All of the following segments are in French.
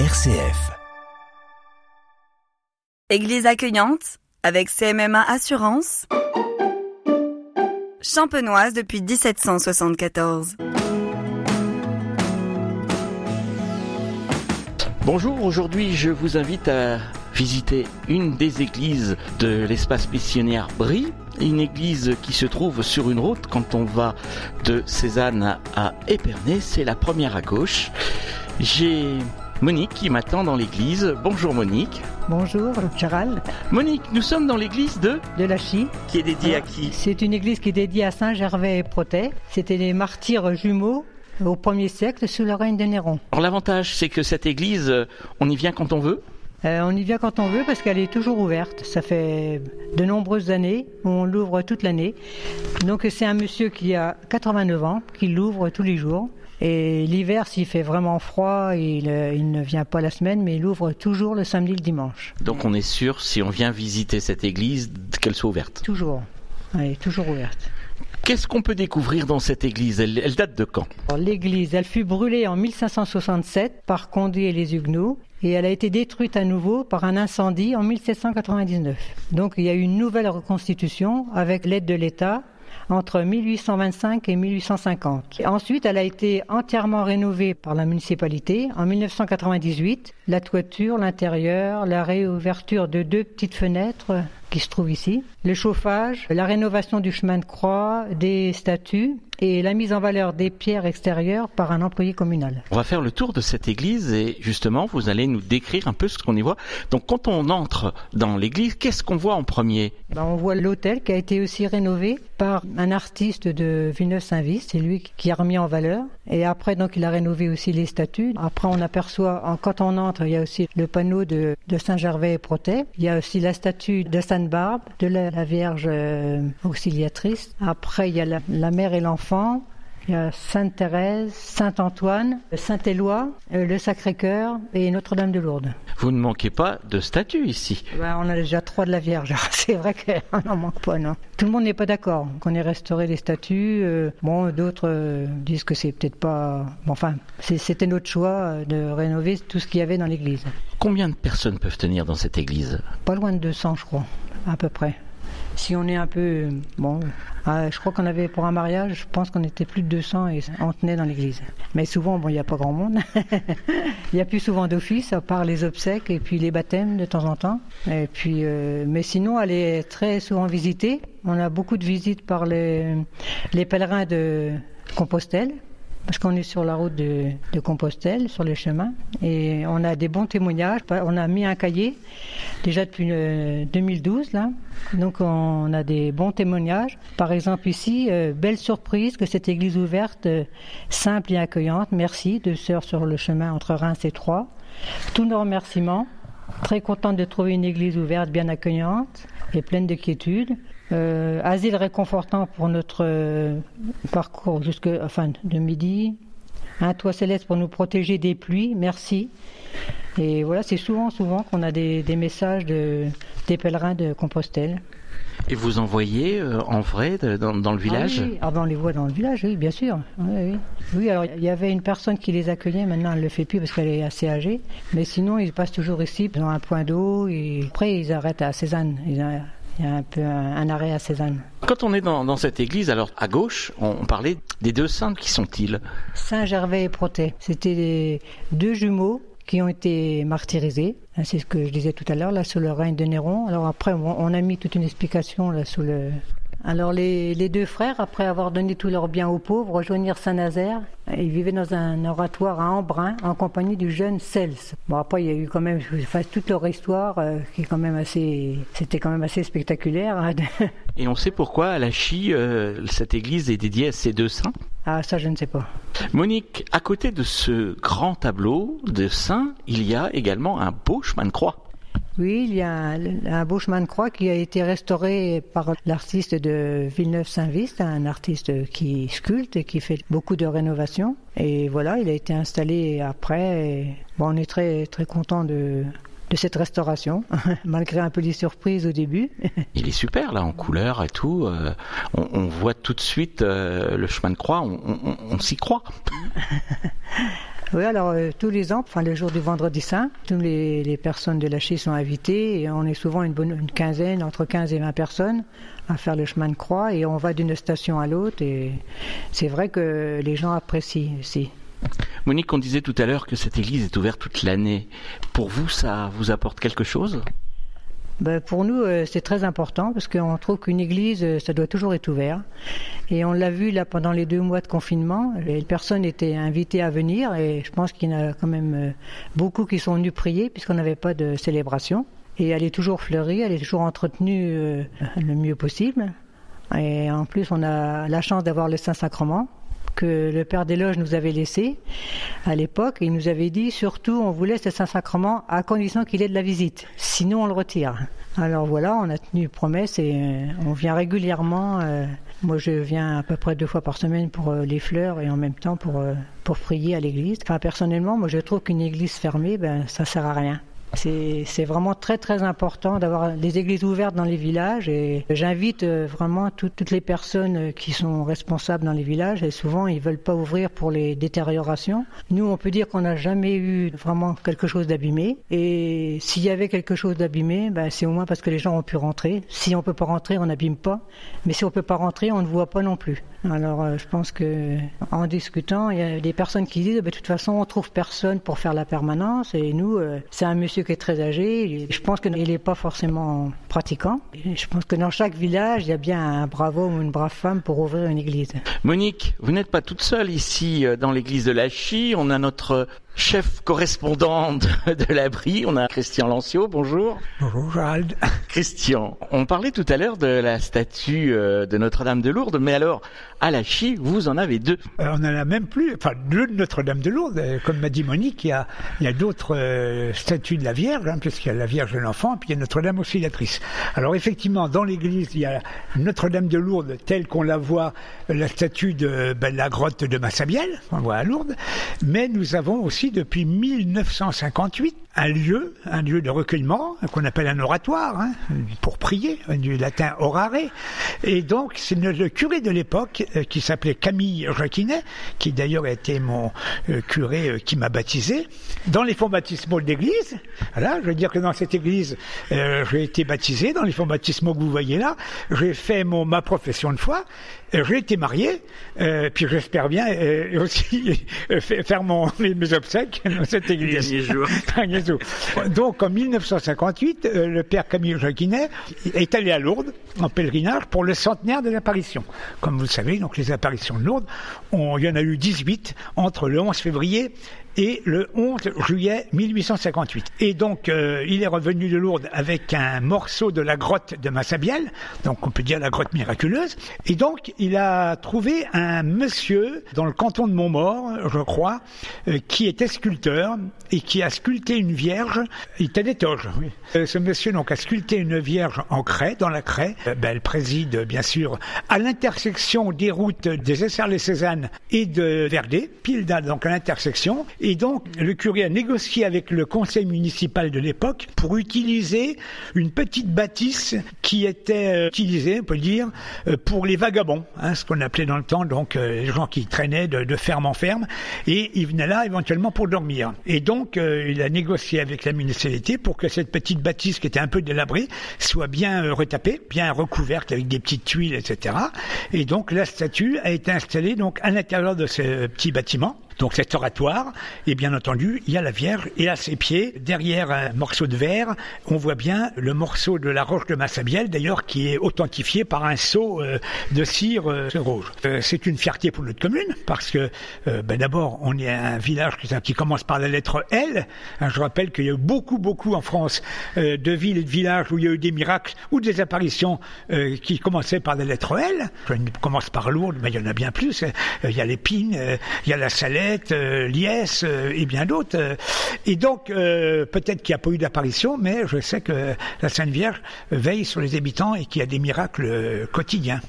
RCF. Église accueillante avec CMMA Assurance. Champenoise depuis 1774. Bonjour, aujourd'hui je vous invite à visiter une des églises de l'espace missionnaire Brie, une église qui se trouve sur une route quand on va de Cézanne à Épernay, c'est la première à gauche. J'ai Monique qui m'attend dans l'église. Bonjour Monique. Bonjour Gérald. Monique, nous sommes dans l'église de De la Chie. qui est dédiée à qui C'est une église qui est dédiée à Saint Gervais et Protet. C'était des martyrs jumeaux au 1er siècle sous le règne de Néron. Alors l'avantage c'est que cette église, euh, on y vient quand on veut. Euh, on y vient quand on veut parce qu'elle est toujours ouverte. Ça fait de nombreuses années, on l'ouvre toute l'année. Donc c'est un monsieur qui a 89 ans, qui l'ouvre tous les jours. Et l'hiver, s'il fait vraiment froid, il, euh, il ne vient pas la semaine, mais il ouvre toujours le samedi et le dimanche. Donc on est sûr, si on vient visiter cette église, qu'elle soit ouverte. Toujours. Elle est toujours ouverte. Qu'est-ce qu'on peut découvrir dans cette église? Elle, elle date de quand? L'église, elle fut brûlée en 1567 par Condé et les Huguenots et elle a été détruite à nouveau par un incendie en 1799. Donc il y a eu une nouvelle reconstitution avec l'aide de l'État entre 1825 et 1850. Et ensuite, elle a été entièrement rénovée par la municipalité en 1998. La toiture, l'intérieur, la réouverture de deux petites fenêtres qui se trouvent ici, le chauffage, la rénovation du chemin de croix, des statues et la mise en valeur des pierres extérieures par un employé communal. On va faire le tour de cette église et justement, vous allez nous décrire un peu ce qu'on y voit. Donc quand on entre dans l'église, qu'est-ce qu'on voit en premier? Ben, on voit l'hôtel qui a été aussi rénové par un artiste de Villeneuve-Saint-Vist, c'est lui qui a remis en valeur. Et après, donc, il a rénové aussi les statues. Après, on aperçoit, quand on entre, il y a aussi le panneau de, Saint-Gervais et Protet. Il y a aussi la statue de Sainte-Barbe, de la, Vierge euh, auxiliatrice. Après, il y a la mère et l'enfant. Il y a Sainte-Thérèse, Saint-Antoine, Saint-Éloi, euh, le Sacré-Cœur et Notre-Dame de Lourdes. Vous ne manquez pas de statues ici. Ben, on a déjà trois de la Vierge. C'est vrai qu'on n'en manque pas, non. Tout le monde n'est pas d'accord qu'on ait restauré les statues. euh, bon, d'autres euh, disent que c'est peut-être pas. Bon, enfin, c'était notre choix de rénover tout ce qu'il y avait dans l'église. Combien de personnes peuvent tenir dans cette église? Pas loin de 200, je crois, à peu près. Si on est un peu. Bon, ah, je crois qu'on avait pour un mariage, je pense qu'on était plus de 200 et on tenait dans l'église. Mais souvent, bon, il n'y a pas grand monde. Il y a plus souvent d'office, à part les obsèques et puis les baptêmes de temps en temps. Et puis, euh, mais sinon, elle est très souvent visitée. On a beaucoup de visites par les pèlerins de Compostelle. Parce qu'on est sur la route de, Compostelle, sur les chemins, et on a des bons témoignages. On a mis un cahier déjà depuis euh, 2012 là, donc on a des bons témoignages. Par exemple ici, euh, belle surprise que cette église ouverte, euh, simple et accueillante. Merci, deux sœurs sur le chemin entre Reims et Troyes. Tous nos remerciements. Très contente de trouver une église ouverte, bien accueillante et pleine de quiétude. Euh, asile réconfortant pour notre euh, parcours jusque enfin de midi. Un toit céleste pour nous protéger des pluies. Merci. Et voilà, c'est souvent, souvent qu'on a des, messages de, des pèlerins de Compostelle. Et vous envoyez euh, en vrai de- dans, dans le village Ah, oui. Ah ben, on les voit dans le village, oui, bien sûr. Oui, oui. Oui, alors il y avait une personne qui les accueillait, maintenant elle ne le fait plus parce qu'elle est assez âgée. Mais sinon, ils passent toujours ici, ont un point d'eau et après ils arrêtent à Cézanne. Il y a, il y a un peu un, un arrêt à Cézanne. Quand on est dans, dans cette église, alors à gauche, on, on parlait des deux saints. Qui sont-ils? Saint-Gervais et Protet, c'était deux jumeaux qui ont été martyrisés. Hein, C'est ce que je disais tout à l'heure, là, sous le règne de Néron. Alors après, on a mis toute une explication là sous le. Alors les, les deux frères, après avoir donné tous leurs biens aux pauvres, rejoignirent Saint-Nazaire. Ils vivaient dans un oratoire à Embrun en compagnie du jeune Cels. Bon après il y a eu quand même, enfin, toute leur histoire euh, qui est quand même assez, c'était quand même assez spectaculaire. hein. Et on sait pourquoi à la Chie, euh, cette église est dédiée à ces deux saints? Ah ça je ne sais pas. Monique, à côté de ce grand tableau de saints, il y a également un beau chemin de croix. Oui, il y a un, beau chemin de croix qui a été restauré par l'artiste de Villeneuve-Saint-Vist, un artiste qui sculpte et qui fait beaucoup de rénovations. Et voilà, il a été installé après. Bon, on est très très content de, de cette restauration, malgré un peu des surprises au début. Il est super là en couleur et tout. euh, on, on voit tout de suite euh, le chemin de croix, on, on- on s'y croit. Oui, alors euh, tous les ans, enfin le jour du vendredi saint, toutes les, les personnes de la Chie sont invitées et on est souvent une bonne une quinzaine, entre 15 et 20 personnes à faire le chemin de croix et on va d'une station à l'autre et c'est vrai que les gens apprécient aussi. Monique, on disait tout à l'heure que cette église est ouverte toute l'année. Pour vous, ça vous apporte quelque chose? Ben, pour nous, euh, c'est très important parce qu'on trouve qu'une église, euh, ça doit toujours être ouvert. Et on l'a vu là pendant les deux mois de confinement, les personnes étaient invitées à venir et je pense qu'il y en a quand même euh, beaucoup qui sont venus prier puisqu'on n'avait pas de célébration. Et elle est toujours fleurie, elle est toujours entretenue le mieux possible. Et en plus, on a la chance d'avoir le Saint-Sacrement que le Père des Loges nous avait laissé à l'époque. Il nous avait dit surtout on vous laisse le Saint-Sacrement à condition qu'il ait de la visite. Sinon on le retire. Alors voilà, on a tenu promesse et euh, on vient régulièrement. euh, moi je viens à peu près deux fois par semaine pour euh, les fleurs et en même temps pour, pour prier à l'église. Enfin personnellement, moi je trouve qu'une église fermée, ben ça sert à rien. C'est vraiment très très important d'avoir des églises ouvertes dans les villages et j'invite euh, vraiment tout- toutes les personnes euh, qui sont responsables dans les villages et souvent ils veulent pas ouvrir pour les détériorations. Nous on peut dire qu'on n'a jamais eu vraiment quelque chose d'abîmé et s'il y avait quelque chose d'abîmé, ben, c'est au moins parce que les gens ont pu rentrer. Si on peut pas rentrer, on n'abîme pas, mais si on peut pas rentrer, on ne voit pas non plus. Alors euh, je pense que en discutant, il y a des personnes qui disent Ben, de toute façon on trouve personne pour faire la permanence et nous euh, c'est un monsieur qui est très âgé. Je pense qu'il n'est pas forcément pratiquant. Je pense que dans chaque village il y a bien un brave homme ou une brave femme pour ouvrir une église. Monique, vous n'êtes pas toute seule ici euh, dans l'église de la Chie. On a notre chef correspondant de, de l'abri. On a Christian Lancio. Bonjour. Bonjour Gérald. Christian, on parlait tout à l'heure de la statue euh, de Notre-Dame de Lourdes, mais alors à la Chie, vous en avez deux. Euh, on en a même plus, enfin deux de Notre-Dame de Lourdes, euh, comme m'a dit Monique, il y a, il y a d'autres euh, statues de la Vierge, hein, puisqu'il y a la Vierge de l'Enfant, puis il y a Notre-Dame Auxiliatrice. Alors effectivement, dans l'église, il y a Notre-Dame de Lourdes telle qu'on la voit, la statue de ben, la grotte de Massabielle, on voit à Lourdes, mais nous avons aussi depuis 1958 un lieu, un lieu de recueillement qu'on appelle un oratoire, hein, pour prier, du latin orare. Et donc, c'est le, curé de l'époque, euh, qui s'appelait Camille Jacquinet, qui d'ailleurs a été mon euh, curé euh, qui m'a baptisé, dans les fonds baptismaux de l'église. Voilà, je veux dire que dans cette église, j'ai été baptisé, dans les fonds baptismaux que vous voyez là, j'ai fait mon, ma profession de foi, j'ai été marié, puis j'espère bien aussi fa- faire mes, mes dans cette église. Dernier jour. Donc en 1958, euh, le père Camille Jacquinet est allé à Lourdes en pèlerinage pour le centenaire de l'apparition. Comme vous le savez, donc les apparitions de Lourdes, on- il y en a eu 18 entre le 11 février et le 11 juillet 1858. Et donc, euh, il est revenu de Lourdes avec un morceau de la grotte de Massabielle, donc on peut dire la grotte miraculeuse. Et donc, il a trouvé un monsieur dans le canton de Montmort, je crois, euh, qui était sculpteur et qui a sculpté une vierge. Il était des toges. oui. Euh, ce monsieur donc a sculpté une vierge en craie, dans la craie. Euh, ben, elle préside bien sûr à l'intersection des routes des Essarts-les-Cézannes et de Verdé, pile donc à l'intersection. Et donc le curé a négocié avec le conseil municipal de l'époque pour utiliser une petite bâtisse qui était euh, utilisée, on peut dire, euh, pour les vagabonds, hein, ce qu'on appelait dans le temps donc euh, les gens qui traînaient de, ferme en ferme, et ils venaient là éventuellement pour dormir. Et donc il a négocié avec la municipalité pour que cette petite bâtisse qui était un peu délabrée soit bien retapée, bien recouverte avec des petites tuiles, etc. Et donc la statue a été installée donc à l'intérieur de ce petit bâtiment. Donc cet oratoire, et bien entendu, il y a la Vierge, et à ses pieds, derrière un morceau de verre, on voit bien le morceau de la roche de Massabielle, d'ailleurs, qui est authentifié par un seau euh, de cire euh, rouge. Euh, c'est une fierté pour notre commune, parce que ben, d'abord, on est un village qui, commence par la lettre L. Hein, je rappelle qu'il y a eu beaucoup, beaucoup en France de villes et de villages où il y a eu des miracles ou des apparitions qui commençaient par la lettre L. Je commence par Lourdes, mais il y en a bien plus. Euh, Il y a l'Épine, il y a la Salette, euh, Liesse euh, et bien d'autres. Euh, Et donc, peut-être qu'il n'y a pas eu d'apparition, mais je sais que la Sainte Vierge veille sur les habitants et qu'il y a des miracles quotidiens.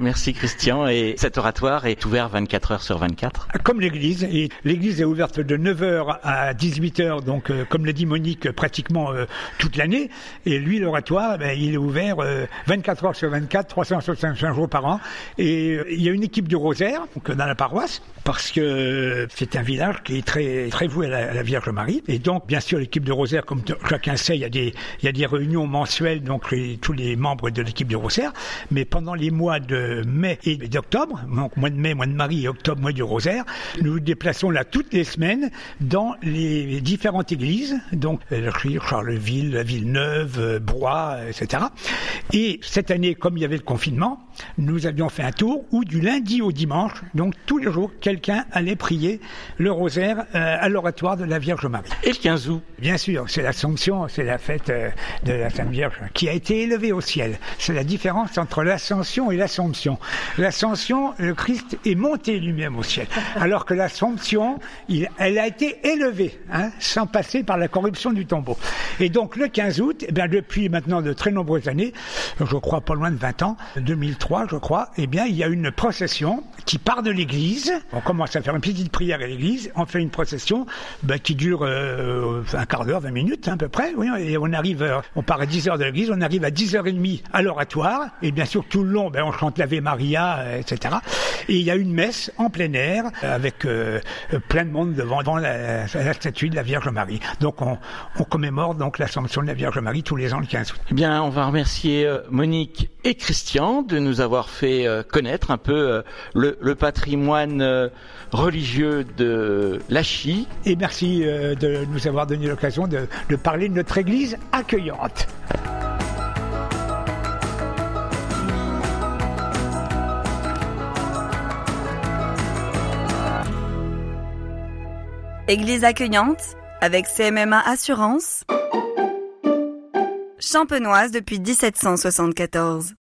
Merci Christian. Et cet oratoire est ouvert 24 heures sur 24. Comme l'église, et l'église est ouverte de 9h à 18h, donc comme l'a dit Monique, pratiquement toute l'année. Et lui, l'oratoire, ben, il est ouvert euh, 24 heures sur 24, 365 jours par an. Et il y a une équipe du rosaire, donc dans la paroisse, parce que c'est un village qui est très très voué à la, Vierge Marie. Et donc, bien sûr, l'équipe de Rosaire, comme chacun sait, il y a des il y a des réunions mensuelles, donc tous les membres de l'équipe de Rosaire. Mais pendant les mois de mai et d'octobre, donc mois de mai, mois de Marie et octobre, mois du Rosaire, nous nous déplaçons là toutes les semaines dans les différentes églises, donc euh, Charleville, Villeneuve, euh, Broye, etc. Et cette année, comme il y avait le confinement, nous avions fait un tour où du lundi au dimanche, donc tous les jours, quelqu'un allait prier le rosaire euh, à l'oratoire de la Vierge Marie. Et le 15 août Bien sûr, c'est l'Assomption, c'est la fête euh, de la Sainte Vierge qui a été élevée au ciel. C'est la différence entre l'Ascension et l'Assomption. L'Ascension, le Christ est monté lui-même au ciel, alors que l'Assomption, elle a été élevée, hein, sans passer par la corruption du tombeau. Et donc le 15 août, eh bien, depuis maintenant de très nombreuses années, je crois pas loin de 20 ans, 2003 je crois, eh bien il y a une procession qui part de l'église. On commence à faire une petite prière à l'église, on fait une procession ben, qui dure euh, un quart d'heure, 20 minutes à peu près. Oui, et on arrive, euh, on part à 10 heures de l'église, on arrive à 10h30 à l'oratoire. Et bien sûr tout le long, ben, on chante l'Ave Maria, euh, etc. Et il y a une messe en plein air avec plein de monde devant, devant la, statue de la Vierge Marie. Donc on, on commémore donc l'Assomption de la Vierge Marie tous les ans le 15 août. Eh bien, on va remercier Monique et Christian de nous avoir fait connaître un peu le le, patrimoine euh, religieux de Lachy. Et merci euh, de nous avoir donné l'occasion de, de parler de notre église accueillante. Église accueillante avec CMMA Assurance. Champenoise depuis 1774.